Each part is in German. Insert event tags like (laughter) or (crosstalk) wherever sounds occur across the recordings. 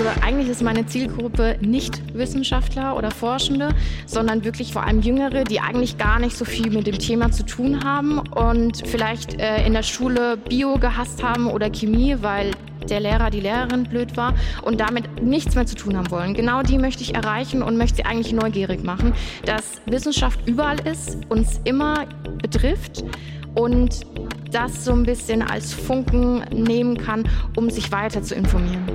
Also eigentlich ist meine Zielgruppe nicht Wissenschaftler oder Forschende, sondern wirklich vor allem Jüngere, die eigentlich gar nicht so viel mit dem Thema zu tun haben und vielleicht äh, in der Schule Bio gehasst haben oder Chemie, weil der Lehrer, die Lehrerin blöd war und damit nichts mehr zu tun haben wollen. Genau die möchte ich erreichen und möchte sie eigentlich neugierig machen, dass Wissenschaft überall ist, uns immer betrifft und das so ein bisschen als Funken nehmen kann, um sich weiter zu informieren.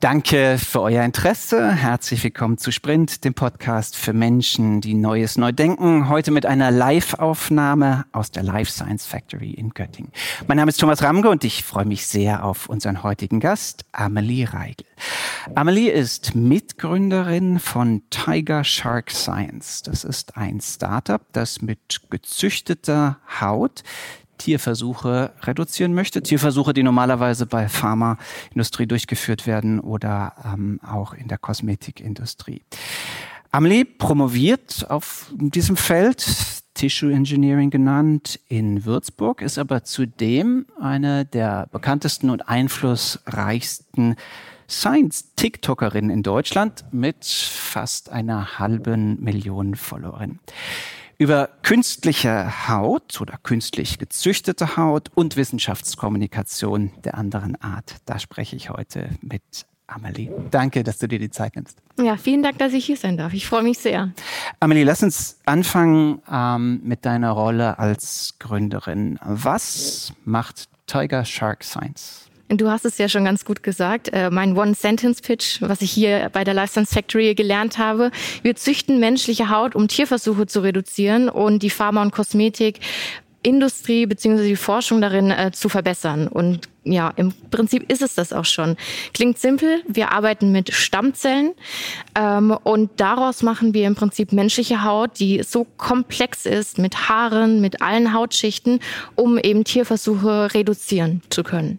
Danke für euer Interesse. Herzlich willkommen zu Sprint, dem Podcast für Menschen, die Neues neu denken. Heute mit einer Live-Aufnahme aus der Life Science Factory in Göttingen. Mein Name ist Thomas Ramge und ich freue mich sehr auf unseren heutigen Gast, Amelie Reigel. Amelie ist Mitgründerin von Tiger Shark Science. Das ist ein Startup, das mit gezüchteter Haut Tierversuche reduzieren möchte. Tierversuche, die normalerweise bei Pharmaindustrie durchgeführt werden oder ähm, auch in der Kosmetikindustrie. Amelie promoviert auf diesem Feld, Tissue Engineering genannt, in Würzburg, ist aber zudem eine der bekanntesten und einflussreichsten Science-TikTokerin in Deutschland mit fast einer halben Million Followerinnen über künstliche Haut oder künstlich gezüchtete Haut und Wissenschaftskommunikation der anderen Art. Da spreche ich heute mit Amelie. Danke, dass du dir die Zeit nimmst. Ja, vielen Dank, dass ich hier sein darf. Ich freue mich sehr. Amelie, lass uns anfangen ähm, mit deiner Rolle als Gründerin. Was macht Tiger Shark Science? Du hast es ja schon ganz gut gesagt. Äh, mein One-Sentence-Pitch, was ich hier bei der Life Science Factory gelernt habe. Wir züchten menschliche Haut, um Tierversuche zu reduzieren und die Pharma- und Kosmetikindustrie bzw. die Forschung darin äh, zu verbessern. Und ja, im Prinzip ist es das auch schon. Klingt simpel. Wir arbeiten mit Stammzellen ähm, und daraus machen wir im Prinzip menschliche Haut, die so komplex ist mit Haaren, mit allen Hautschichten, um eben Tierversuche reduzieren zu können.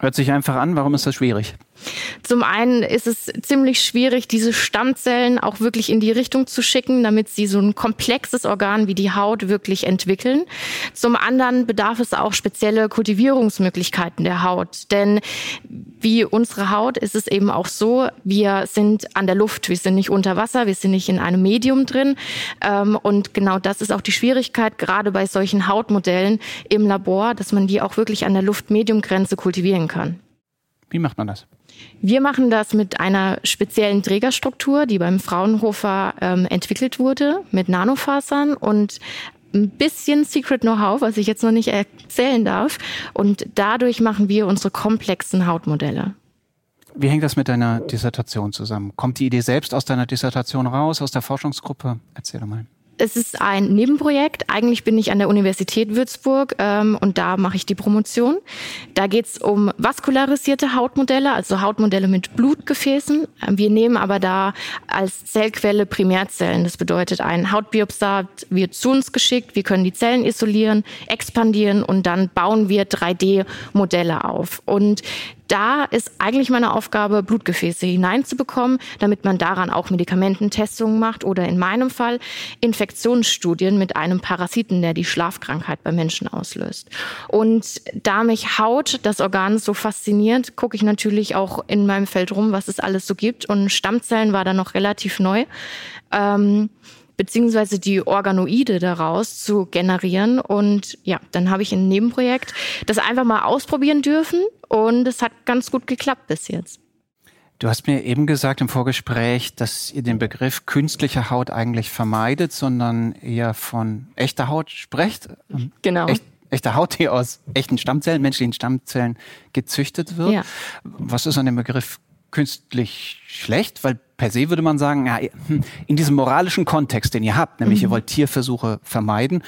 Hört sich einfach an. Warum ist das schwierig? Zum einen ist es ziemlich schwierig, diese Stammzellen auch wirklich in die Richtung zu schicken, damit sie so ein komplexes Organ wie die Haut wirklich entwickeln. Zum anderen bedarf es auch spezielle Kultivierungsmöglichkeiten der Haut. Denn wie unsere Haut ist es eben auch so, wir sind an der Luft, wir sind nicht unter Wasser, wir sind nicht in einem Medium drin. Ähm, und genau das ist auch die Schwierigkeit, gerade bei solchen Hautmodellen im Labor, dass man die auch wirklich an der Luft-Medium-Grenze kultivieren kann. Wie macht man das? Wir machen das mit einer speziellen Trägerstruktur, die beim Fraunhofer ähm, entwickelt wurde, mit Nanofasern und ein bisschen Secret Know-how, was ich jetzt noch nicht erzählen darf. Und dadurch machen wir unsere komplexen Hautmodelle. Wie hängt das mit deiner Dissertation zusammen? Kommt die Idee selbst aus deiner Dissertation raus, aus der Forschungsgruppe? Erzähl doch mal es ist ein Nebenprojekt. Eigentlich bin ich an der Universität Würzburg ähm, und da mache ich die Promotion. Da geht es um vaskularisierte Hautmodelle, also Hautmodelle mit Blutgefäßen. Ähm, wir nehmen aber da als Zellquelle Primärzellen. Das bedeutet, ein Hautbiopsat wird zu uns geschickt. Wir können die Zellen isolieren, expandieren und dann bauen wir 3D-Modelle auf. Und da ist eigentlich meine Aufgabe, Blutgefäße hineinzubekommen, damit man daran auch Medikamententestungen macht oder in meinem Fall Infektionsstudien mit einem Parasiten, der die Schlafkrankheit bei Menschen auslöst. Und da mich Haut, das Organ, so fasziniert, gucke ich natürlich auch in meinem Feld rum, was es alles so gibt. Und Stammzellen war da noch relativ neu. Ähm, beziehungsweise die Organoide daraus zu generieren. Und ja, dann habe ich ein Nebenprojekt das einfach mal ausprobieren dürfen und es hat ganz gut geklappt bis jetzt. Du hast mir eben gesagt im Vorgespräch, dass ihr den Begriff künstliche Haut eigentlich vermeidet, sondern eher von echter Haut sprecht. Genau. Echt, echter Haut, die aus echten Stammzellen, menschlichen Stammzellen gezüchtet wird. Ja. Was ist an dem Begriff künstlich schlecht? Weil per se würde man sagen, ja, hm, in diesem moralischen Kontext, den ihr habt, nämlich mhm. ihr wollt Tierversuche vermeiden,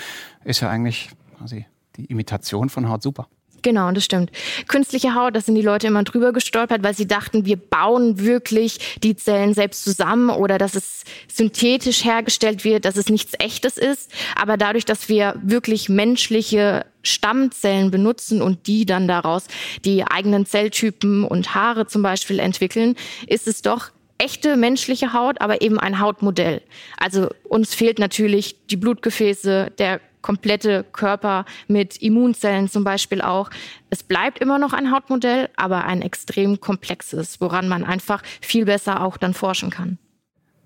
ist ja eigentlich quasi die Imitation von Haut super. Genau, das stimmt. Künstliche Haut, da sind die Leute immer drüber gestolpert, weil sie dachten, wir bauen wirklich die Zellen selbst zusammen oder dass es synthetisch hergestellt wird, dass es nichts echtes ist. Aber dadurch, dass wir wirklich menschliche Stammzellen benutzen und die dann daraus die eigenen Zelltypen und Haare zum Beispiel entwickeln, ist es doch echte menschliche Haut, aber eben ein Hautmodell. Also uns fehlt natürlich die Blutgefäße, der komplette Körper mit Immunzellen zum Beispiel auch. Es bleibt immer noch ein Hautmodell, aber ein extrem komplexes, woran man einfach viel besser auch dann forschen kann.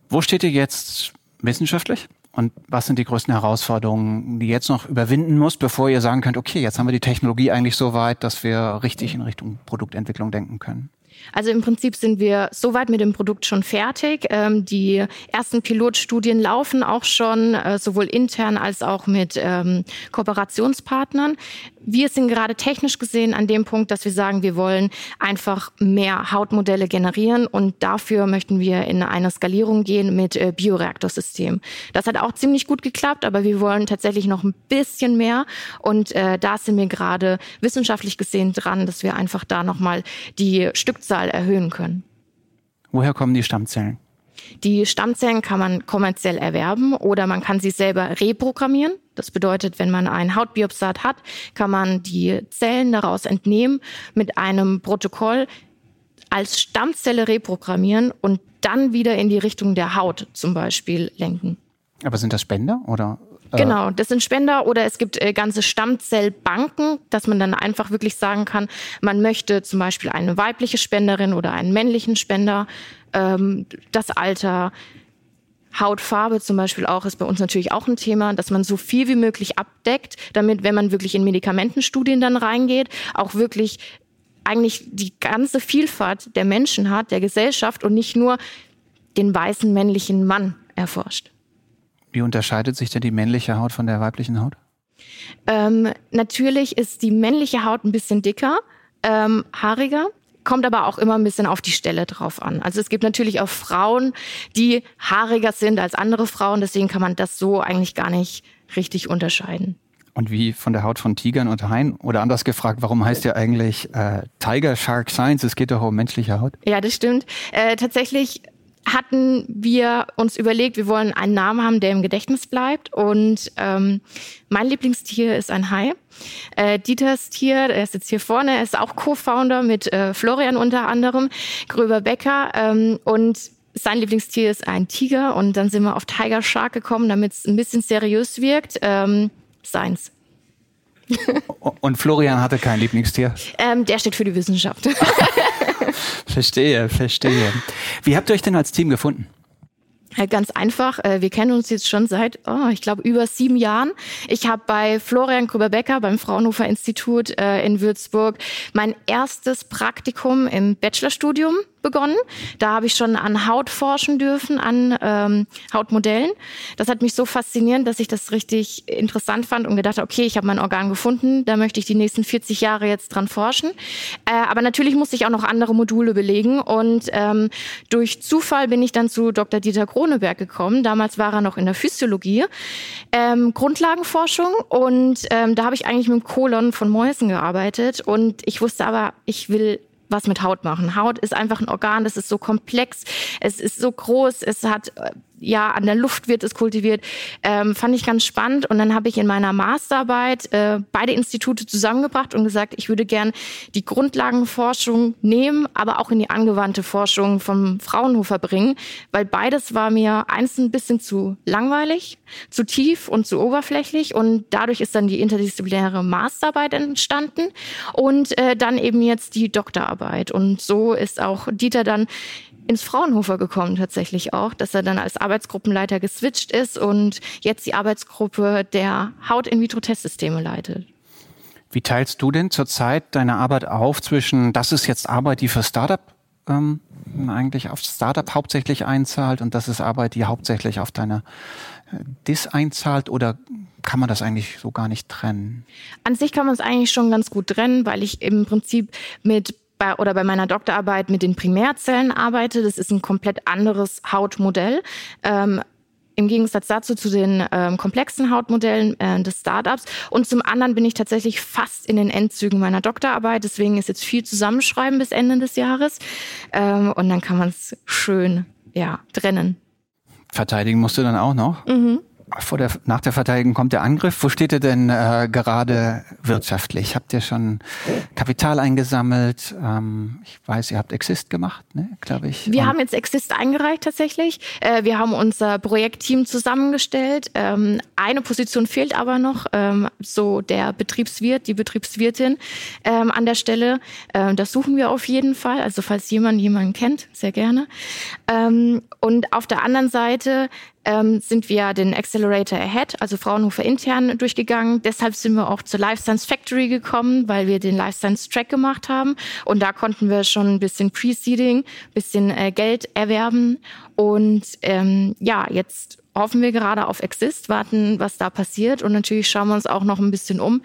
Wo steht ihr jetzt wissenschaftlich? Und was sind die größten Herausforderungen, die ihr jetzt noch überwinden muss, bevor ihr sagen könnt, okay, jetzt haben wir die Technologie eigentlich so weit, dass wir richtig in Richtung Produktentwicklung denken können? Also im Prinzip sind wir soweit mit dem Produkt schon fertig. Ähm, die ersten Pilotstudien laufen auch schon, äh, sowohl intern als auch mit ähm, Kooperationspartnern. Wir sind gerade technisch gesehen an dem Punkt, dass wir sagen, wir wollen einfach mehr Hautmodelle generieren und dafür möchten wir in eine Skalierung gehen mit äh, Bioreaktorsystem. Das hat auch ziemlich gut geklappt, aber wir wollen tatsächlich noch ein bisschen mehr und äh, da sind wir gerade wissenschaftlich gesehen dran, dass wir einfach da nochmal die Stückzahl erhöhen können. Woher kommen die Stammzellen? Die Stammzellen kann man kommerziell erwerben oder man kann sie selber reprogrammieren. Das bedeutet, wenn man ein Hautbiopsat hat, kann man die Zellen daraus entnehmen mit einem Protokoll als Stammzelle reprogrammieren und dann wieder in die Richtung der Haut zum Beispiel lenken. Aber sind das Spender oder? Genau, das sind Spender oder es gibt äh, ganze Stammzellbanken, dass man dann einfach wirklich sagen kann, man möchte zum Beispiel eine weibliche Spenderin oder einen männlichen Spender, ähm, das Alter, Hautfarbe zum Beispiel auch ist bei uns natürlich auch ein Thema, dass man so viel wie möglich abdeckt, damit, wenn man wirklich in Medikamentenstudien dann reingeht, auch wirklich eigentlich die ganze Vielfalt der Menschen hat, der Gesellschaft und nicht nur den weißen männlichen Mann erforscht. Wie unterscheidet sich denn die männliche Haut von der weiblichen Haut? Ähm, natürlich ist die männliche Haut ein bisschen dicker, ähm, haariger kommt aber auch immer ein bisschen auf die Stelle drauf an. Also es gibt natürlich auch Frauen, die haariger sind als andere Frauen, deswegen kann man das so eigentlich gar nicht richtig unterscheiden. Und wie von der Haut von Tigern und Haien? Oder anders gefragt, warum heißt ja eigentlich äh, Tiger Shark Science? Es geht doch um menschliche Haut. Ja, das stimmt. Äh, tatsächlich hatten wir uns überlegt, wir wollen einen Namen haben, der im Gedächtnis bleibt. Und ähm, mein Lieblingstier ist ein Hai. Äh, Dieters Tier, er ist jetzt hier vorne, er ist auch Co-Founder mit äh, Florian unter anderem, Gröber Becker. Ähm, und sein Lieblingstier ist ein Tiger. Und dann sind wir auf Tiger Shark gekommen, damit es ein bisschen seriös wirkt. Ähm, seins. (laughs) Und Florian hatte kein Lieblingstier? Ähm, der steht für die Wissenschaft. (laughs) verstehe, verstehe. Wie habt ihr euch denn als Team gefunden? Ganz einfach. Äh, wir kennen uns jetzt schon seit, oh, ich glaube, über sieben Jahren. Ich habe bei Florian Krüber-Becker beim Fraunhofer Institut äh, in Würzburg mein erstes Praktikum im Bachelorstudium begonnen. Da habe ich schon an Haut forschen dürfen, an ähm, Hautmodellen. Das hat mich so fasziniert, dass ich das richtig interessant fand und gedacht, okay, ich habe mein Organ gefunden, da möchte ich die nächsten 40 Jahre jetzt dran forschen. Äh, aber natürlich musste ich auch noch andere Module belegen und ähm, durch Zufall bin ich dann zu Dr. Dieter Kroneberg gekommen. Damals war er noch in der Physiologie, ähm, Grundlagenforschung und ähm, da habe ich eigentlich mit dem Kolon von Mäusen gearbeitet und ich wusste aber, ich will was mit Haut machen. Haut ist einfach ein Organ, das ist so komplex, es ist so groß, es hat äh, ja an der Luft wird es kultiviert, ähm, fand ich ganz spannend. Und dann habe ich in meiner Masterarbeit äh, beide Institute zusammengebracht und gesagt, ich würde gern die Grundlagenforschung nehmen, aber auch in die angewandte Forschung vom Fraunhofer bringen, weil beides war mir eins ein bisschen zu langweilig, zu tief und zu oberflächlich. Und dadurch ist dann die interdisziplinäre Masterarbeit entstanden und äh, dann eben jetzt die Doktorarbeit. Und so ist auch Dieter dann ins Fraunhofer gekommen tatsächlich auch, dass er dann als Arbeitsgruppenleiter geswitcht ist und jetzt die Arbeitsgruppe der Haut-in-vitro-Testsysteme leitet. Wie teilst du denn zurzeit deine Arbeit auf zwischen, das ist jetzt Arbeit, die für Startup ähm, eigentlich auf Startup hauptsächlich einzahlt und das ist Arbeit, die hauptsächlich auf deine äh, DIS einzahlt oder kann man das eigentlich so gar nicht trennen? An sich kann man es eigentlich schon ganz gut trennen, weil ich im Prinzip mit bei, oder bei meiner Doktorarbeit mit den Primärzellen arbeite. Das ist ein komplett anderes Hautmodell. Ähm, im Gegensatz dazu zu den ähm, komplexen Hautmodellen äh, des Startups. Und zum anderen bin ich tatsächlich fast in den Endzügen meiner Doktorarbeit. Deswegen ist jetzt viel zusammenschreiben bis Ende des Jahres. Ähm, und dann kann man es schön ja, trennen. Verteidigen musst du dann auch noch? Mhm. Vor der, nach der Verteidigung kommt der Angriff. Wo steht ihr denn äh, gerade wirtschaftlich? Habt ihr schon Kapital eingesammelt? Ähm, ich weiß, ihr habt Exist gemacht, ne, glaube ich. Wir Und haben jetzt Exist eingereicht tatsächlich. Äh, wir haben unser Projektteam zusammengestellt. Ähm, eine Position fehlt aber noch, ähm, so der Betriebswirt, die Betriebswirtin ähm, an der Stelle. Ähm, das suchen wir auf jeden Fall. Also falls jemand jemanden kennt, sehr gerne. Ähm, und auf der anderen Seite ähm, sind wir den Accelerator Ahead, also Fraunhofer intern, durchgegangen. Deshalb sind wir auch zur Life Science Factory gekommen, weil wir den Life Science Track gemacht haben. Und da konnten wir schon ein bisschen Pre-Seeding, bisschen äh, Geld erwerben. Und ähm, ja, jetzt hoffen wir gerade auf Exist, warten, was da passiert. Und natürlich schauen wir uns auch noch ein bisschen um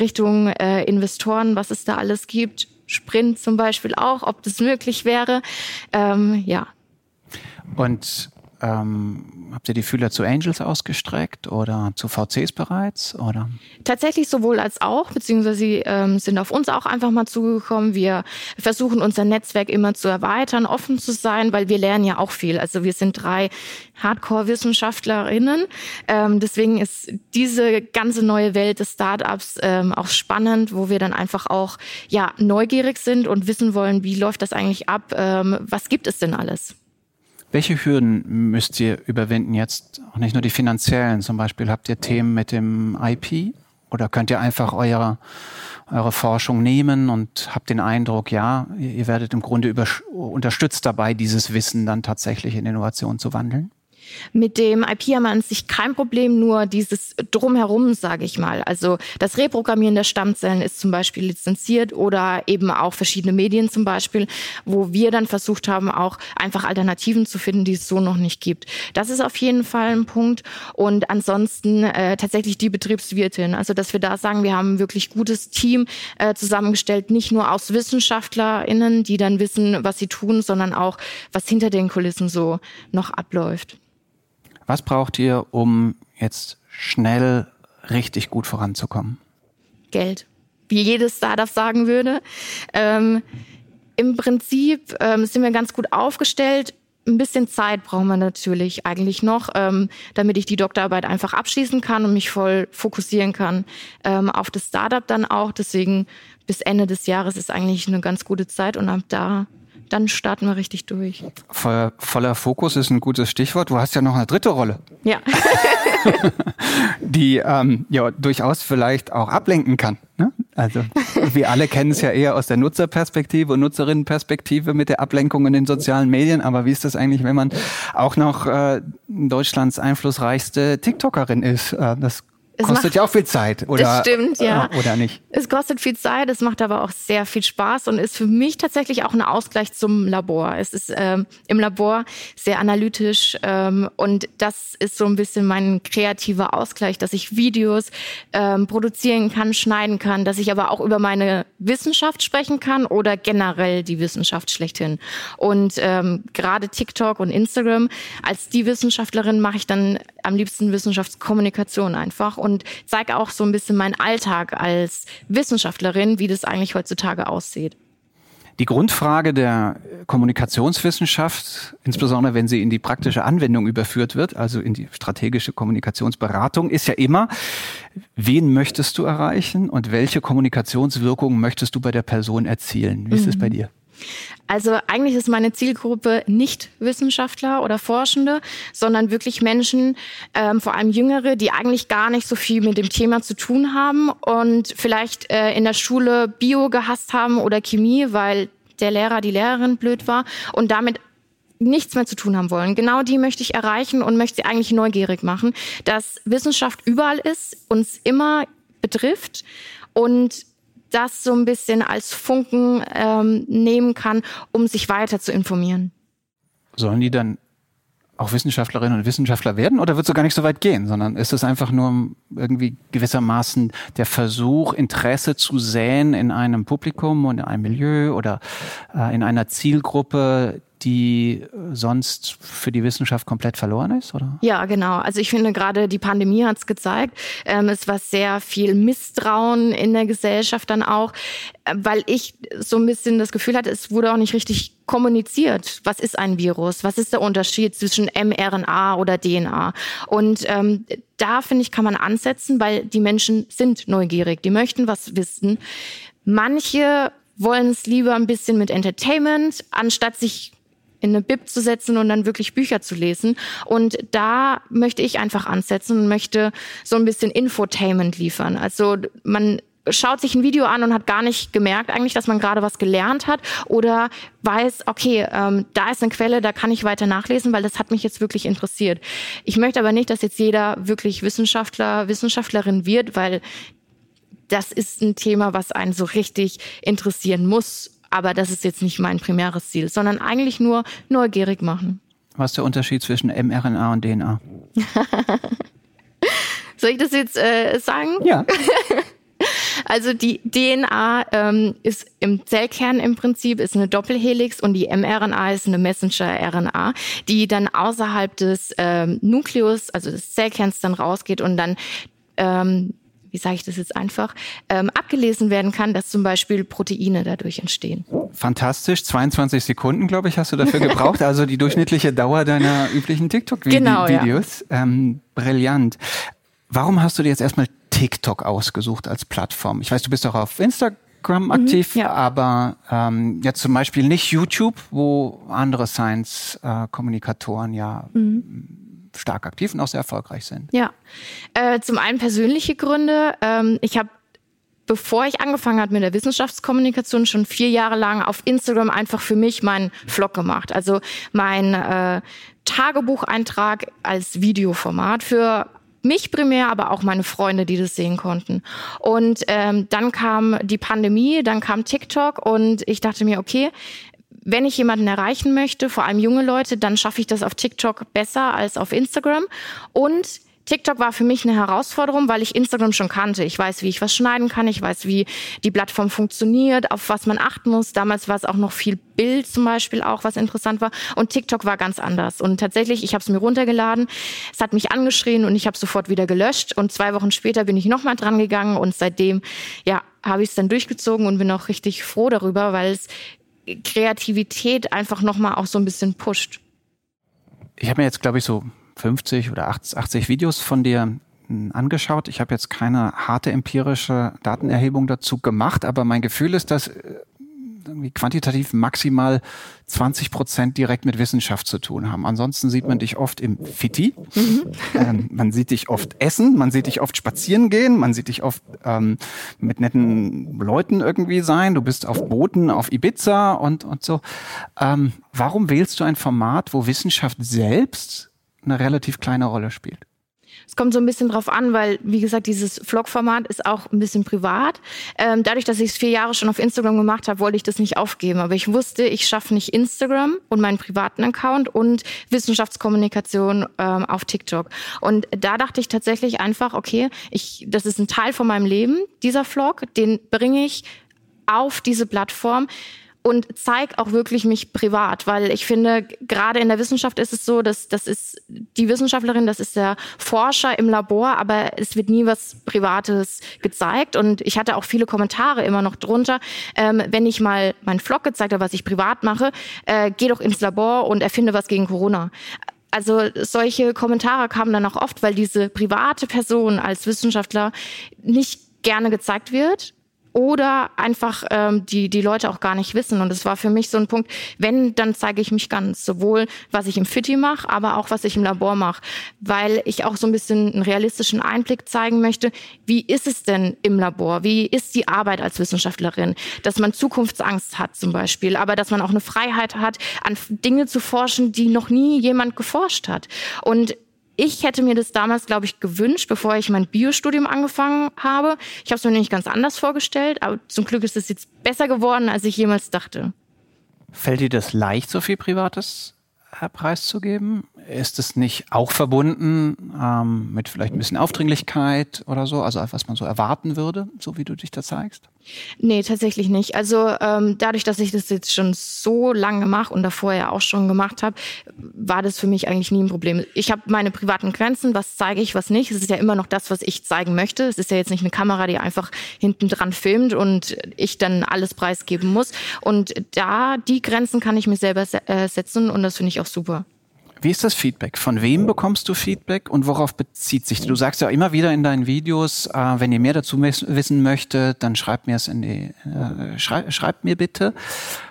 Richtung äh, Investoren, was es da alles gibt. Sprint zum Beispiel auch, ob das möglich wäre. Ähm, ja. Und ähm, habt ihr die Fühler zu Angels ausgestreckt oder zu VCs bereits? Oder? Tatsächlich sowohl als auch, beziehungsweise sie ähm, sind auf uns auch einfach mal zugekommen. Wir versuchen unser Netzwerk immer zu erweitern, offen zu sein, weil wir lernen ja auch viel. Also wir sind drei Hardcore-Wissenschaftlerinnen. Ähm, deswegen ist diese ganze neue Welt des Startups ähm, auch spannend, wo wir dann einfach auch ja neugierig sind und wissen wollen, wie läuft das eigentlich ab? Ähm, was gibt es denn alles? Welche Hürden müsst ihr überwinden jetzt? Auch nicht nur die finanziellen, zum Beispiel habt ihr Themen mit dem IP oder könnt ihr einfach eure, eure Forschung nehmen und habt den Eindruck, ja, ihr werdet im Grunde über, unterstützt dabei, dieses Wissen dann tatsächlich in Innovation zu wandeln? Mit dem IP haben wir an sich kein Problem, nur dieses Drumherum, sage ich mal. Also das Reprogrammieren der Stammzellen ist zum Beispiel lizenziert oder eben auch verschiedene Medien zum Beispiel, wo wir dann versucht haben, auch einfach Alternativen zu finden, die es so noch nicht gibt. Das ist auf jeden Fall ein Punkt. Und ansonsten äh, tatsächlich die Betriebswirtin. Also dass wir da sagen, wir haben ein wirklich gutes Team äh, zusammengestellt, nicht nur aus WissenschaftlerInnen, die dann wissen, was sie tun, sondern auch, was hinter den Kulissen so noch abläuft. Was braucht ihr, um jetzt schnell richtig gut voranzukommen? Geld. Wie jedes Startup sagen würde. Ähm, Im Prinzip ähm, sind wir ganz gut aufgestellt. Ein bisschen Zeit brauchen wir natürlich eigentlich noch, ähm, damit ich die Doktorarbeit einfach abschließen kann und mich voll fokussieren kann ähm, auf das Startup dann auch. Deswegen bis Ende des Jahres ist eigentlich eine ganz gute Zeit und ab da dann starten wir richtig durch. Voller, voller Fokus ist ein gutes Stichwort. Du hast ja noch eine dritte Rolle. Ja. (laughs) die ähm, ja durchaus vielleicht auch ablenken kann. Ne? Also wir alle kennen es ja eher aus der Nutzerperspektive und Nutzerinnenperspektive mit der Ablenkung in den sozialen Medien. Aber wie ist das eigentlich, wenn man auch noch äh, Deutschlands einflussreichste TikTokerin ist? Äh, das es kostet macht, ja auch viel Zeit, oder? Das stimmt, ja. Oder nicht? Es kostet viel Zeit, es macht aber auch sehr viel Spaß und ist für mich tatsächlich auch ein Ausgleich zum Labor. Es ist ähm, im Labor sehr analytisch ähm, und das ist so ein bisschen mein kreativer Ausgleich, dass ich Videos ähm, produzieren kann, schneiden kann, dass ich aber auch über meine Wissenschaft sprechen kann oder generell die Wissenschaft schlechthin. Und ähm, gerade TikTok und Instagram, als die Wissenschaftlerin mache ich dann am liebsten Wissenschaftskommunikation einfach und zeige auch so ein bisschen meinen Alltag als Wissenschaftlerin, wie das eigentlich heutzutage aussieht. Die Grundfrage der Kommunikationswissenschaft, insbesondere wenn sie in die praktische Anwendung überführt wird, also in die strategische Kommunikationsberatung, ist ja immer, wen möchtest du erreichen und welche Kommunikationswirkung möchtest du bei der Person erzielen? Wie ist es mhm. bei dir? Also eigentlich ist meine Zielgruppe nicht Wissenschaftler oder Forschende, sondern wirklich Menschen, ähm, vor allem Jüngere, die eigentlich gar nicht so viel mit dem Thema zu tun haben und vielleicht äh, in der Schule Bio gehasst haben oder Chemie, weil der Lehrer, die Lehrerin blöd war und damit nichts mehr zu tun haben wollen. Genau die möchte ich erreichen und möchte sie eigentlich neugierig machen, dass Wissenschaft überall ist, uns immer betrifft und das so ein bisschen als Funken ähm, nehmen kann, um sich weiter zu informieren. Sollen die dann auch Wissenschaftlerinnen und Wissenschaftler werden oder wird es gar nicht so weit gehen, sondern ist es einfach nur irgendwie gewissermaßen der Versuch, Interesse zu säen in einem Publikum und in einem Milieu oder äh, in einer Zielgruppe, die sonst für die Wissenschaft komplett verloren ist, oder? Ja, genau. Also ich finde gerade die Pandemie hat es gezeigt. Ähm, es war sehr viel Misstrauen in der Gesellschaft dann auch, äh, weil ich so ein bisschen das Gefühl hatte, es wurde auch nicht richtig kommuniziert. Was ist ein Virus? Was ist der Unterschied zwischen mRNA oder DNA? Und ähm, da finde ich, kann man ansetzen, weil die Menschen sind neugierig, die möchten was wissen. Manche wollen es lieber ein bisschen mit Entertainment, anstatt sich in eine Bib zu setzen und dann wirklich Bücher zu lesen. Und da möchte ich einfach ansetzen und möchte so ein bisschen Infotainment liefern. Also man schaut sich ein Video an und hat gar nicht gemerkt eigentlich, dass man gerade was gelernt hat oder weiß, okay, ähm, da ist eine Quelle, da kann ich weiter nachlesen, weil das hat mich jetzt wirklich interessiert. Ich möchte aber nicht, dass jetzt jeder wirklich Wissenschaftler, Wissenschaftlerin wird, weil das ist ein Thema, was einen so richtig interessieren muss. Aber das ist jetzt nicht mein primäres Ziel, sondern eigentlich nur neugierig machen. Was ist der Unterschied zwischen mRNA und DNA? (laughs) Soll ich das jetzt äh, sagen? Ja. (laughs) Also die DNA ähm, ist im Zellkern im Prinzip ist eine Doppelhelix und die mRNA ist eine Messenger-RNA, die dann außerhalb des ähm, Nukleus, also des Zellkerns dann rausgeht und dann ähm, wie sage ich das jetzt einfach, ähm, abgelesen werden kann, dass zum Beispiel Proteine dadurch entstehen. Fantastisch. 22 Sekunden, glaube ich, hast du dafür gebraucht. Also die durchschnittliche (laughs) Dauer deiner üblichen TikTok-Videos. Genau, ja. ähm, brillant. Warum hast du dir jetzt erstmal TikTok ausgesucht als Plattform? Ich weiß, du bist auch auf Instagram mhm, aktiv, mhm, ja. aber ähm, jetzt zum Beispiel nicht YouTube, wo andere Science-Kommunikatoren ja mhm. Stark aktiv und auch sehr erfolgreich sind. Ja, äh, zum einen persönliche Gründe. Ähm, ich habe bevor ich angefangen habe mit der Wissenschaftskommunikation, schon vier Jahre lang auf Instagram einfach für mich meinen Vlog gemacht. Also mein äh, Tagebucheintrag als Videoformat für mich primär, aber auch meine Freunde, die das sehen konnten. Und ähm, dann kam die Pandemie, dann kam TikTok und ich dachte mir, okay, wenn ich jemanden erreichen möchte, vor allem junge Leute, dann schaffe ich das auf TikTok besser als auf Instagram. Und TikTok war für mich eine Herausforderung, weil ich Instagram schon kannte. Ich weiß, wie ich was schneiden kann, ich weiß, wie die Plattform funktioniert, auf was man achten muss. Damals war es auch noch viel Bild zum Beispiel auch, was interessant war. Und TikTok war ganz anders. Und tatsächlich, ich habe es mir runtergeladen, es hat mich angeschrien und ich habe sofort wieder gelöscht. Und zwei Wochen später bin ich nochmal dran gegangen und seitdem, ja, habe ich es dann durchgezogen und bin auch richtig froh darüber, weil es Kreativität einfach nochmal auch so ein bisschen pusht. Ich habe mir jetzt, glaube ich, so 50 oder 80 Videos von dir hm, angeschaut. Ich habe jetzt keine harte empirische Datenerhebung dazu gemacht, aber mein Gefühl ist, dass äh, irgendwie quantitativ maximal 20 Prozent direkt mit Wissenschaft zu tun haben. Ansonsten sieht man dich oft im Fitti, mhm. ähm, man sieht dich oft essen, man sieht dich oft spazieren gehen, man sieht dich oft ähm, mit netten Leuten irgendwie sein. Du bist auf Booten, auf Ibiza und, und so. Ähm, warum wählst du ein Format, wo Wissenschaft selbst eine relativ kleine Rolle spielt. Es kommt so ein bisschen drauf an, weil, wie gesagt, dieses Vlog-Format ist auch ein bisschen privat. Ähm, dadurch, dass ich es vier Jahre schon auf Instagram gemacht habe, wollte ich das nicht aufgeben. Aber ich wusste, ich schaffe nicht Instagram und meinen privaten Account und Wissenschaftskommunikation ähm, auf TikTok. Und da dachte ich tatsächlich einfach, okay, ich, das ist ein Teil von meinem Leben, dieser Vlog, den bringe ich auf diese Plattform und zeig auch wirklich mich privat, weil ich finde, gerade in der Wissenschaft ist es so, dass das ist die Wissenschaftlerin, das ist der Forscher im Labor, aber es wird nie was Privates gezeigt. Und ich hatte auch viele Kommentare immer noch drunter, ähm, wenn ich mal meinen Vlog gezeigt habe, was ich privat mache, äh, geh doch ins Labor und erfinde was gegen Corona. Also solche Kommentare kamen dann auch oft, weil diese private Person als Wissenschaftler nicht gerne gezeigt wird oder einfach ähm, die, die Leute auch gar nicht wissen. Und es war für mich so ein Punkt, wenn, dann zeige ich mich ganz. Sowohl, was ich im Fitti mache, aber auch, was ich im Labor mache. Weil ich auch so ein bisschen einen realistischen Einblick zeigen möchte, wie ist es denn im Labor? Wie ist die Arbeit als Wissenschaftlerin? Dass man Zukunftsangst hat zum Beispiel, aber dass man auch eine Freiheit hat, an Dinge zu forschen, die noch nie jemand geforscht hat. Und ich hätte mir das damals, glaube ich, gewünscht, bevor ich mein Biostudium angefangen habe. Ich habe es mir nicht ganz anders vorgestellt, aber zum Glück ist es jetzt besser geworden, als ich jemals dachte. Fällt dir das leicht, so viel Privates preiszugeben ist es nicht auch verbunden ähm, mit vielleicht ein bisschen Aufdringlichkeit oder so, also was man so erwarten würde, so wie du dich da zeigst? Nee, tatsächlich nicht. Also ähm, dadurch, dass ich das jetzt schon so lange mache und davor ja auch schon gemacht habe, war das für mich eigentlich nie ein Problem. Ich habe meine privaten Grenzen, was zeige ich, was nicht. Es ist ja immer noch das, was ich zeigen möchte. Es ist ja jetzt nicht eine Kamera, die einfach hinten dran filmt und ich dann alles preisgeben muss. Und da, die Grenzen kann ich mir selber äh, setzen und das finde ich auch super. Wie ist das Feedback? Von wem bekommst du Feedback und worauf bezieht sich? Du sagst ja immer wieder in deinen Videos, äh, wenn ihr mehr dazu wissen möchtet, dann schreibt mir es in die, äh, schrei schreibt mir bitte.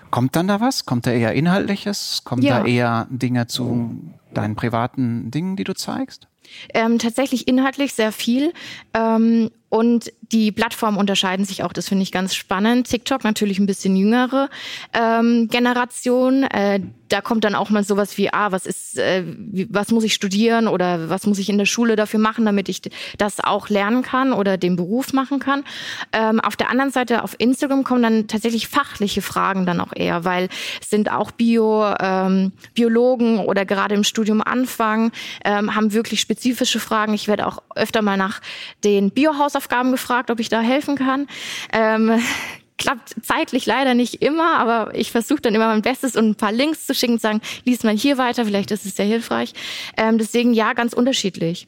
Kommt dann da was? Kommt da eher Inhaltliches? Kommt ja. da eher Dinge zu deinen privaten Dingen, die du zeigst? Ähm, tatsächlich inhaltlich sehr viel. Ähm, und die Plattformen unterscheiden sich auch, das finde ich ganz spannend. TikTok natürlich ein bisschen jüngere ähm, Generation. Äh, da kommt dann auch mal sowas wie, ah, was ist, äh, wie, was muss ich studieren oder was muss ich in der Schule dafür machen, damit ich das auch lernen kann oder den Beruf machen kann. Ähm, auf der anderen Seite auf Instagram kommen dann tatsächlich fachliche Fragen dann auch eher, weil es sind auch Bio, ähm, Biologen oder gerade im Studium anfangen, ähm, haben wirklich spezifische Fragen. Ich werde auch öfter mal nach den Biohausaufgaben Hausaufgaben gefragt, ob ich da helfen kann. Ähm, klappt zeitlich leider nicht immer, aber ich versuche dann immer mein Bestes und ein paar Links zu schicken und sagen, lies mal hier weiter, vielleicht ist es sehr hilfreich. Ähm, deswegen ja, ganz unterschiedlich.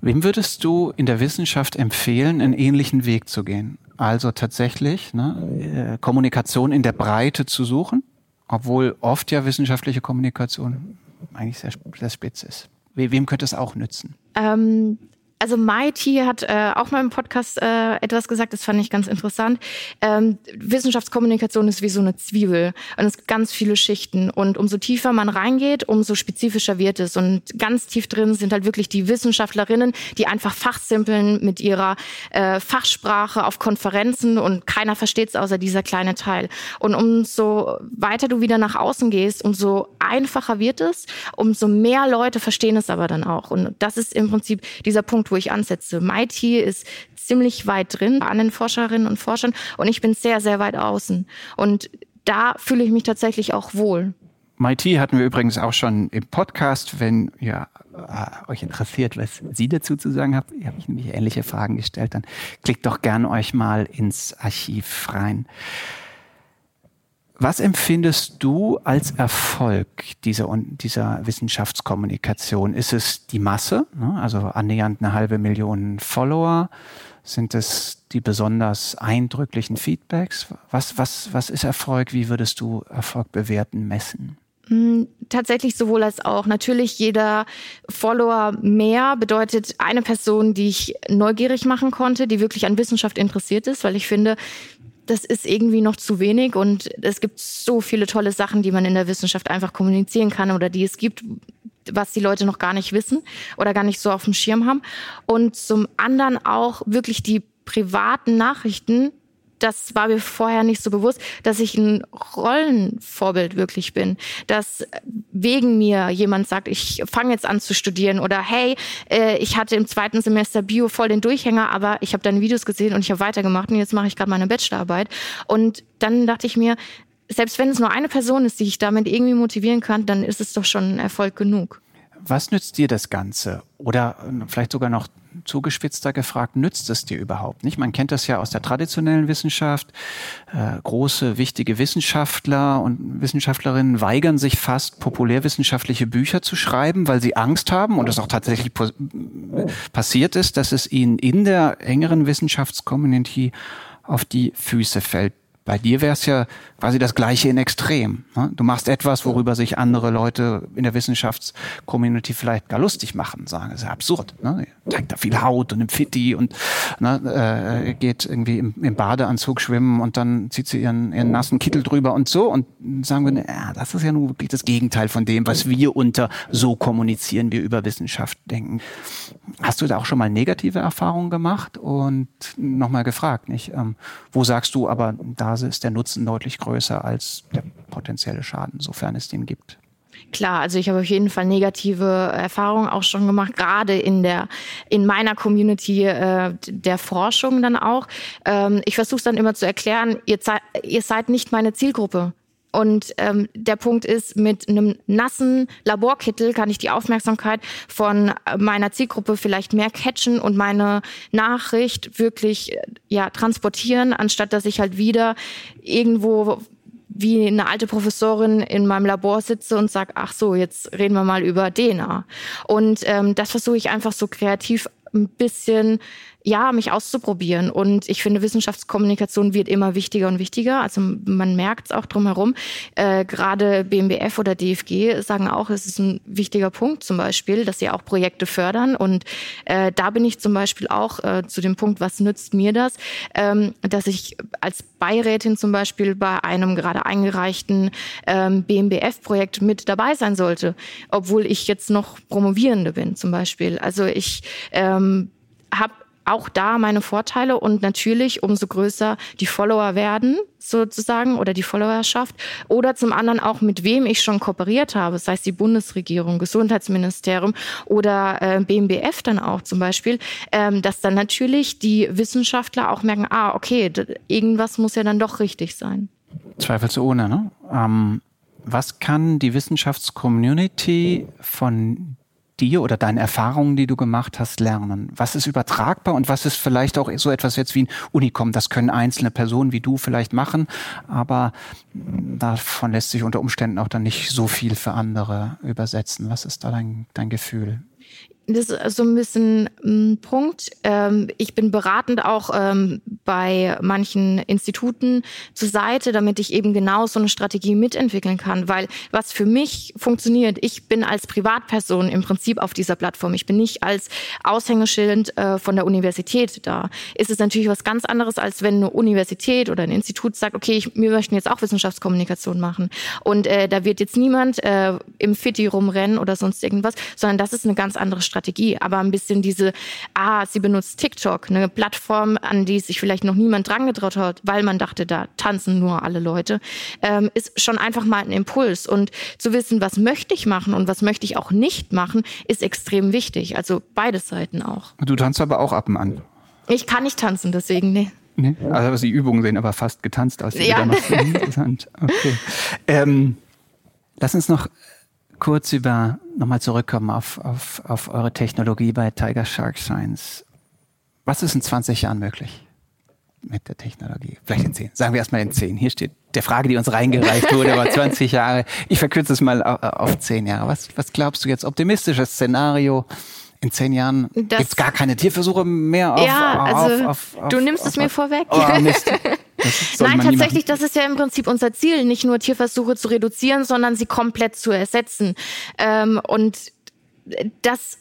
Wem würdest du in der Wissenschaft empfehlen, einen ähnlichen Weg zu gehen? Also tatsächlich ne, äh, Kommunikation in der Breite zu suchen, obwohl oft ja wissenschaftliche Kommunikation eigentlich sehr, sehr spitz ist. Wem könnte es auch nützen? Ähm, also MIT hat äh, auch mal im Podcast äh, etwas gesagt, das fand ich ganz interessant. Ähm, Wissenschaftskommunikation ist wie so eine Zwiebel und es gibt ganz viele Schichten und umso tiefer man reingeht, umso spezifischer wird es und ganz tief drin sind halt wirklich die Wissenschaftlerinnen, die einfach fachsimpeln mit ihrer äh, Fachsprache auf Konferenzen und keiner versteht es außer dieser kleine Teil. Und umso weiter du wieder nach außen gehst, umso einfacher wird es, umso mehr Leute verstehen es aber dann auch und das ist im Prinzip dieser Punkt, wo ich ansetze. MIT ist ziemlich weit drin an den Forscherinnen und Forschern und ich bin sehr, sehr weit außen. Und da fühle ich mich tatsächlich auch wohl. MIT hatten wir übrigens auch schon im Podcast. Wenn ihr äh, euch interessiert, was Sie dazu zu sagen habt, ihr habt nämlich ähnliche Fragen gestellt, dann klickt doch gern euch mal ins Archiv rein. Was empfindest du als Erfolg dieser, dieser Wissenschaftskommunikation? Ist es die Masse, ne? also annähernd eine halbe Million Follower? Sind es die besonders eindrücklichen Feedbacks? Was, was, was ist Erfolg? Wie würdest du Erfolg bewerten, messen? Hm, tatsächlich sowohl als auch. Natürlich jeder Follower mehr bedeutet eine Person, die ich neugierig machen konnte, die wirklich an Wissenschaft interessiert ist, weil ich finde, das ist irgendwie noch zu wenig und es gibt so viele tolle Sachen, die man in der Wissenschaft einfach kommunizieren kann oder die es gibt, was die Leute noch gar nicht wissen oder gar nicht so auf dem Schirm haben. Und zum anderen auch wirklich die privaten Nachrichten, das war mir vorher nicht so bewusst, dass ich ein Rollenvorbild wirklich bin. Dass wegen mir jemand sagt, ich fange jetzt an zu studieren oder hey, äh, ich hatte im zweiten Semester Bio voll den Durchhänger, aber ich habe deine Videos gesehen und ich habe weitergemacht und jetzt mache ich gerade meine Bachelorarbeit. Und dann dachte ich mir, selbst wenn es nur eine Person ist, die ich damit irgendwie motivieren kann, dann ist es doch schon ein Erfolg genug. Was nützt dir das Ganze? Oder äh, vielleicht sogar noch zugespitzter gefragt, nützt es dir überhaupt nicht? Man kennt das ja aus der traditionellen Wissenschaft. Äh, große, wichtige Wissenschaftler und Wissenschaftlerinnen weigern sich fast, populärwissenschaftliche Bücher zu schreiben, weil sie Angst haben und es auch tatsächlich passiert ist, dass es ihnen in der engeren Wissenschaftscommunity auf die Füße fällt. Bei dir wäre es ja quasi das Gleiche in Extrem. Ne? Du machst etwas, worüber sich andere Leute in der Wissenschaftscommunity vielleicht gar lustig machen, sagen, das ist ja absurd. Ne? Ihr zeigt da viel Haut und im Fitti und ne, äh, geht irgendwie im, im, Badeanzug schwimmen und dann zieht sie ihren, ihren nassen Kittel drüber und so und sagen wir, ja, das ist ja nun wirklich das Gegenteil von dem, was wir unter so kommunizieren wir über Wissenschaft denken. Hast du da auch schon mal negative Erfahrungen gemacht und nochmal gefragt, nicht? Ähm, wo sagst du, aber da ist der Nutzen deutlich größer als der potenzielle Schaden, sofern es den gibt. Klar, also ich habe auf jeden Fall negative Erfahrungen auch schon gemacht, gerade in der in meiner Community äh, der Forschung dann auch. Ähm, ich versuche es dann immer zu erklären, ihr, ihr seid nicht meine Zielgruppe. Und ähm, der Punkt ist, mit einem nassen Laborkittel kann ich die Aufmerksamkeit von meiner Zielgruppe vielleicht mehr catchen und meine Nachricht wirklich ja transportieren, anstatt dass ich halt wieder irgendwo wie eine alte Professorin in meinem Labor sitze und sage, ach so, jetzt reden wir mal über DNA. Und ähm, das versuche ich einfach so kreativ ein bisschen ja, mich auszuprobieren. Und ich finde, Wissenschaftskommunikation wird immer wichtiger und wichtiger. Also man merkt es auch drumherum. Äh, Gerade BMBF oder DFG sagen auch, es ist ein wichtiger Punkt zum Beispiel, dass sie auch Projekte fördern. Und äh, da bin ich zum Beispiel auch äh, zu dem Punkt, was nützt mir das, ähm, dass ich als Beirätin zum Beispiel bei einem gerade eingereichten ähm, BMBF-Projekt mit dabei sein sollte, obwohl ich jetzt noch Promovierende bin zum Beispiel. Also ich ähm, habe auch da meine Vorteile und natürlich umso größer die Follower werden sozusagen oder die Followerschaft oder zum anderen auch mit wem ich schon kooperiert habe, sei es die Bundesregierung, Gesundheitsministerium oder äh, BMBF dann auch zum Beispiel, ähm, dass dann natürlich die Wissenschaftler auch merken, ah okay, irgendwas muss ja dann doch richtig sein. Zweifelsohne. Ne? Ähm, was kann die Wissenschaftscommunity von dir oder deinen Erfahrungen, die du gemacht hast, lernen? Was ist übertragbar und was ist vielleicht auch so etwas jetzt wie ein Unicom? Das können einzelne Personen wie du vielleicht machen, aber davon lässt sich unter Umständen auch dann nicht so viel für andere übersetzen. Was ist da dein, dein Gefühl? Das ist so ein bisschen ein Punkt. Ähm, ich bin beratend auch ähm, bei manchen Instituten zur Seite, damit ich eben genau so eine Strategie mitentwickeln kann. Weil was für mich funktioniert, ich bin als Privatperson im Prinzip auf dieser Plattform. Ich bin nicht als Aushängeschild äh, von der Universität da. Ist es natürlich was ganz anderes, als wenn eine Universität oder ein Institut sagt, okay, ich, wir möchten jetzt auch Wissenschaftskommunikation machen. Und äh, da wird jetzt niemand äh, im Fitti rumrennen oder sonst irgendwas, sondern das ist eine ganz andere Strategie. Strategie, aber ein bisschen diese, ah, sie benutzt TikTok, eine Plattform, an die sich vielleicht noch niemand dran getraut hat, weil man dachte, da tanzen nur alle Leute, ähm, ist schon einfach mal ein Impuls. Und zu wissen, was möchte ich machen und was möchte ich auch nicht machen, ist extrem wichtig. Also beide Seiten auch. Du tanzt aber auch ab und an. Ich kann nicht tanzen, deswegen, nee. Nee, also die Übungen sehen aber fast getanzt aus. ja. Interessant. (laughs) Okay. Ähm, lass uns noch kurz über nochmal zurückkommen auf, auf, auf eure Technologie bei Tiger Shark Science. Was ist in 20 Jahren möglich mit der Technologie? Vielleicht in 10. Sagen wir erstmal in 10. Hier steht der Frage, die uns reingereicht wurde, war 20 Jahre. Ich verkürze es mal auf, auf 10 Jahre. Was, was glaubst du jetzt? Optimistisches Szenario? in zehn Jahren gibt es gar keine Tierversuche mehr auf, ja, also auf, auf, du nimmst es mir vorweg. Oh, Mist. (laughs) Nein, tatsächlich, das ist ja im Prinzip unser Ziel, nicht nur Tierversuche zu reduzieren, sondern sie komplett zu ersetzen. Ähm, und das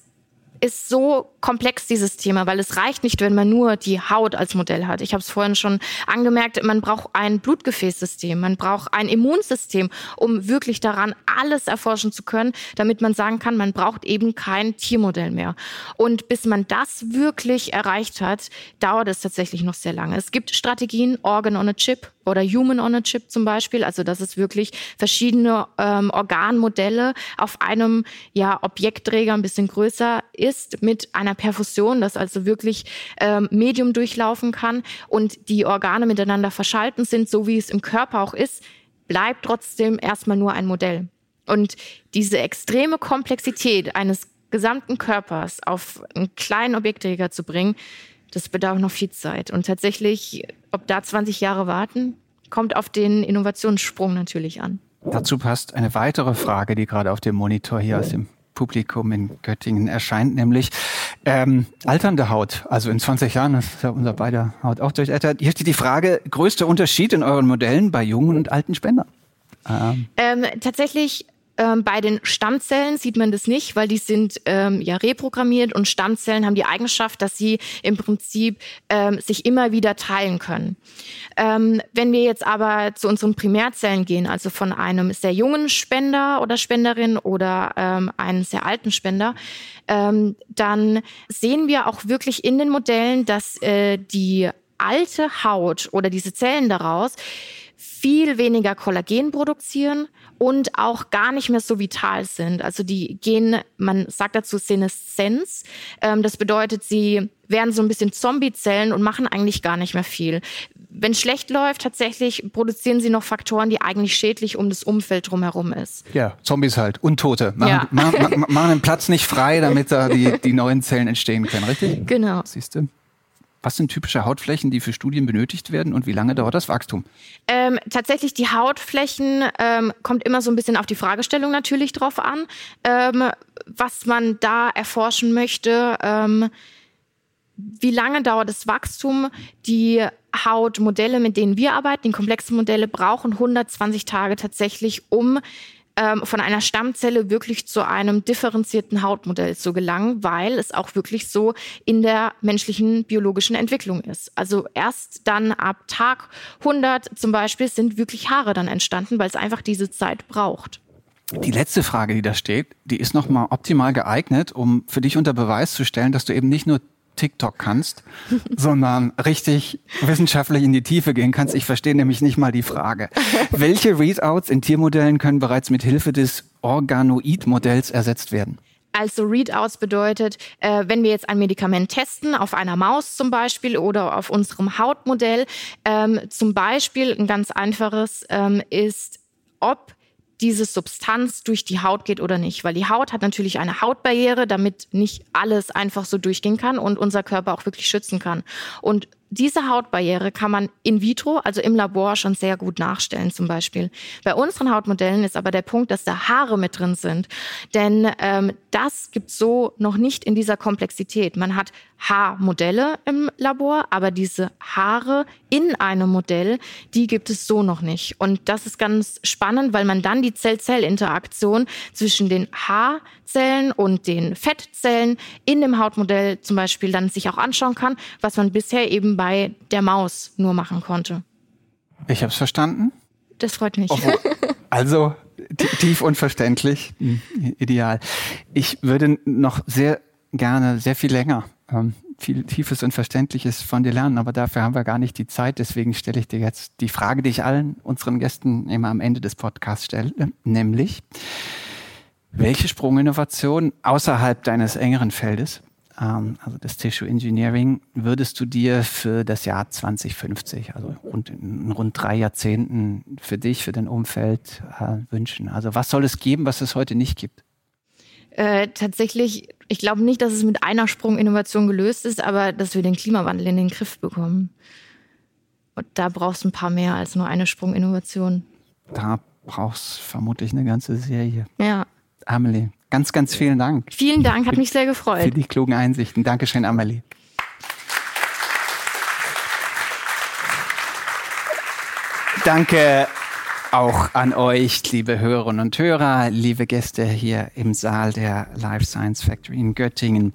ist so komplex, dieses Thema, weil es reicht nicht, wenn man nur die Haut als Modell hat. Ich habe es vorhin schon angemerkt, man braucht ein Blutgefäßsystem, man braucht ein Immunsystem, um wirklich daran alles erforschen zu können, damit man sagen kann, man braucht eben kein Tiermodell mehr. Und bis man das wirklich erreicht hat, dauert es tatsächlich noch sehr lange. Es gibt Strategien, Organ on a Chip, oder Human on a Chip zum Beispiel. Also dass es wirklich verschiedene ähm, Organmodelle auf einem ja, Objektträger ein bisschen größer ist mit einer Perfusion, das also wirklich ähm, Medium durchlaufen kann und die Organe miteinander verschalten sind, so wie es im Körper auch ist, bleibt trotzdem erstmal nur ein Modell. Und diese extreme Komplexität eines gesamten Körpers auf einen kleinen Objektträger zu bringen, das bedarf noch viel Zeit. Und tatsächlich, ob da 20 Jahre warten, kommt auf den Innovationssprung natürlich an. Dazu passt eine weitere Frage, die gerade auf dem Monitor hier aus dem Publikum in Göttingen erscheint, nämlich ähm, alternde Haut. Also in 20 Jahren ist ja unser beider Haut auch durchältert. Hier steht die Frage, größter Unterschied in euren Modellen bei jungen und alten Spendern? Ähm. Ähm, tatsächlich ähm, bei den Stammzellen sieht man das nicht, weil die sind ähm, ja reprogrammiert und Stammzellen haben die Eigenschaft, dass sie im Prinzip ähm, sich immer wieder teilen können. Ähm, wenn wir jetzt aber zu unseren Primärzellen gehen, also von einem sehr jungen Spender oder Spenderin oder ähm, einem sehr alten Spender, ähm, dann sehen wir auch wirklich in den Modellen, dass äh, die alte Haut oder diese Zellen daraus viel weniger Kollagen produzieren und auch gar nicht mehr so vital sind. Also die gehen, man sagt dazu Seneszenz. Ähm, das bedeutet, sie werden so ein bisschen Zombiezellen und machen eigentlich gar nicht mehr viel. Wenn schlecht läuft, tatsächlich produzieren sie noch Faktoren, die eigentlich schädlich um das Umfeld drumherum ist. Ja, Zombies halt, Untote. Machen, ja. machen, machen den Platz nicht frei, damit da die, die neuen Zellen entstehen können, richtig? Genau. Siehst du? Was sind typische Hautflächen, die für Studien benötigt werden und wie lange dauert das Wachstum? Ähm, tatsächlich die Hautflächen ähm, kommt immer so ein bisschen auf die Fragestellung natürlich drauf an, ähm, was man da erforschen möchte. Ähm, wie lange dauert das Wachstum? Die Hautmodelle, mit denen wir arbeiten, die komplexen Modelle, brauchen 120 Tage tatsächlich, um ähm, von einer Stammzelle wirklich zu einem differenzierten Hautmodell zu gelangen, weil es auch wirklich so in der menschlichen biologischen Entwicklung ist. Also erst dann ab Tag 100 zum Beispiel sind wirklich Haare dann entstanden, weil es einfach diese Zeit braucht. Die letzte Frage, die da steht, die ist nochmal optimal geeignet, um für dich unter Beweis zu stellen, dass du eben nicht nur TikTok kannst, (laughs) sondern richtig wissenschaftlich in die Tiefe gehen kannst. Ich verstehe nämlich nicht mal die Frage. (laughs) Welche Readouts in Tiermodellen können bereits mit Hilfe des Organoid-Modells ersetzt werden? Also Readouts bedeutet, äh, wenn wir jetzt ein Medikament testen, auf einer Maus zum Beispiel oder auf unserem Hautmodell, ähm, zum Beispiel ein ganz einfaches ähm, ist, ob diese Substanz durch die Haut geht oder nicht. Weil die Haut hat natürlich eine Hautbarriere, damit nicht alles einfach so durchgehen kann und unser Körper auch wirklich schützen kann. Und diese Hautbarriere kann man in vitro, also im Labor, schon sehr gut nachstellen zum Beispiel. Bei unseren Hautmodellen ist aber der Punkt, dass da Haare mit drin sind. Denn ähm, das gibt so noch nicht in dieser Komplexität. Man hat Haarmodelle im Labor, aber diese Haare in einem Modell, die gibt es so noch nicht. Und das ist ganz spannend, weil man dann die Zell-Zell-Interaktion zwischen den Haarzellen und den Fettzellen in dem Hautmodell zum Beispiel dann sich auch anschauen kann, was man bisher eben bei der Maus nur machen konnte. Ich habe es verstanden. Das freut mich. Obwohl, (laughs) also tief und verständlich. Hm, ideal. Ich würde noch sehr gerne, sehr viel länger, ähm, viel Tiefes und Verständliches von dir lernen, aber dafür haben wir gar nicht die Zeit. Deswegen stelle ich dir jetzt die Frage, die ich allen unseren Gästen immer am Ende des Podcasts stelle, nämlich, welche Sprunginnovation außerhalb deines engeren Feldes also das Tissue Engineering, würdest du dir für das Jahr 2050, also rund, in rund drei Jahrzehnten für dich, für dein Umfeld äh, wünschen? Also was soll es geben, was es heute nicht gibt? Äh, tatsächlich, ich glaube nicht, dass es mit einer Sprunginnovation gelöst ist, aber dass wir den Klimawandel in den Griff bekommen. Und da brauchst du ein paar mehr als nur eine Sprunginnovation. Da brauchst du vermutlich eine ganze Serie. Ja. Amelie, Ganz, ganz vielen Dank. Vielen Dank, hat mich sehr gefreut. Für die klugen Einsichten. Dankeschön, Amelie. Danke auch an euch, liebe Hörerinnen und Hörer, liebe Gäste hier im Saal der Life Science Factory in Göttingen.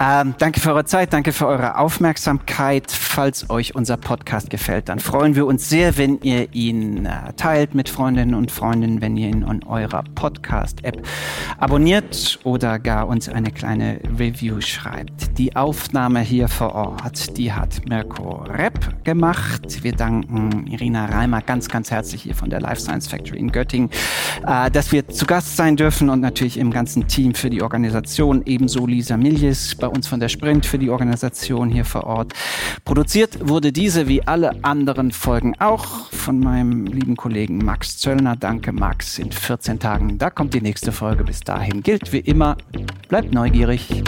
Ähm, danke für eure Zeit, danke für eure Aufmerksamkeit. Falls euch unser Podcast gefällt, dann freuen wir uns sehr, wenn ihr ihn äh, teilt mit Freundinnen und Freunden, wenn ihr ihn in eurer Podcast-App abonniert oder gar uns eine kleine Review schreibt. Die Aufnahme hier vor Ort, die hat Mirko Repp gemacht. Wir danken Irina Reimer ganz, ganz herzlich hier von der Life Science Factory in Göttingen, äh, dass wir zu Gast sein dürfen und natürlich im ganzen Team für die Organisation, ebenso Lisa Miljes bei uns von der Sprint für die Organisation hier vor Ort. Produziert wurde diese wie alle anderen Folgen auch von meinem lieben Kollegen Max Zöllner. Danke Max, in 14 Tagen, da kommt die nächste Folge. Bis dahin gilt wie immer, bleibt neugierig.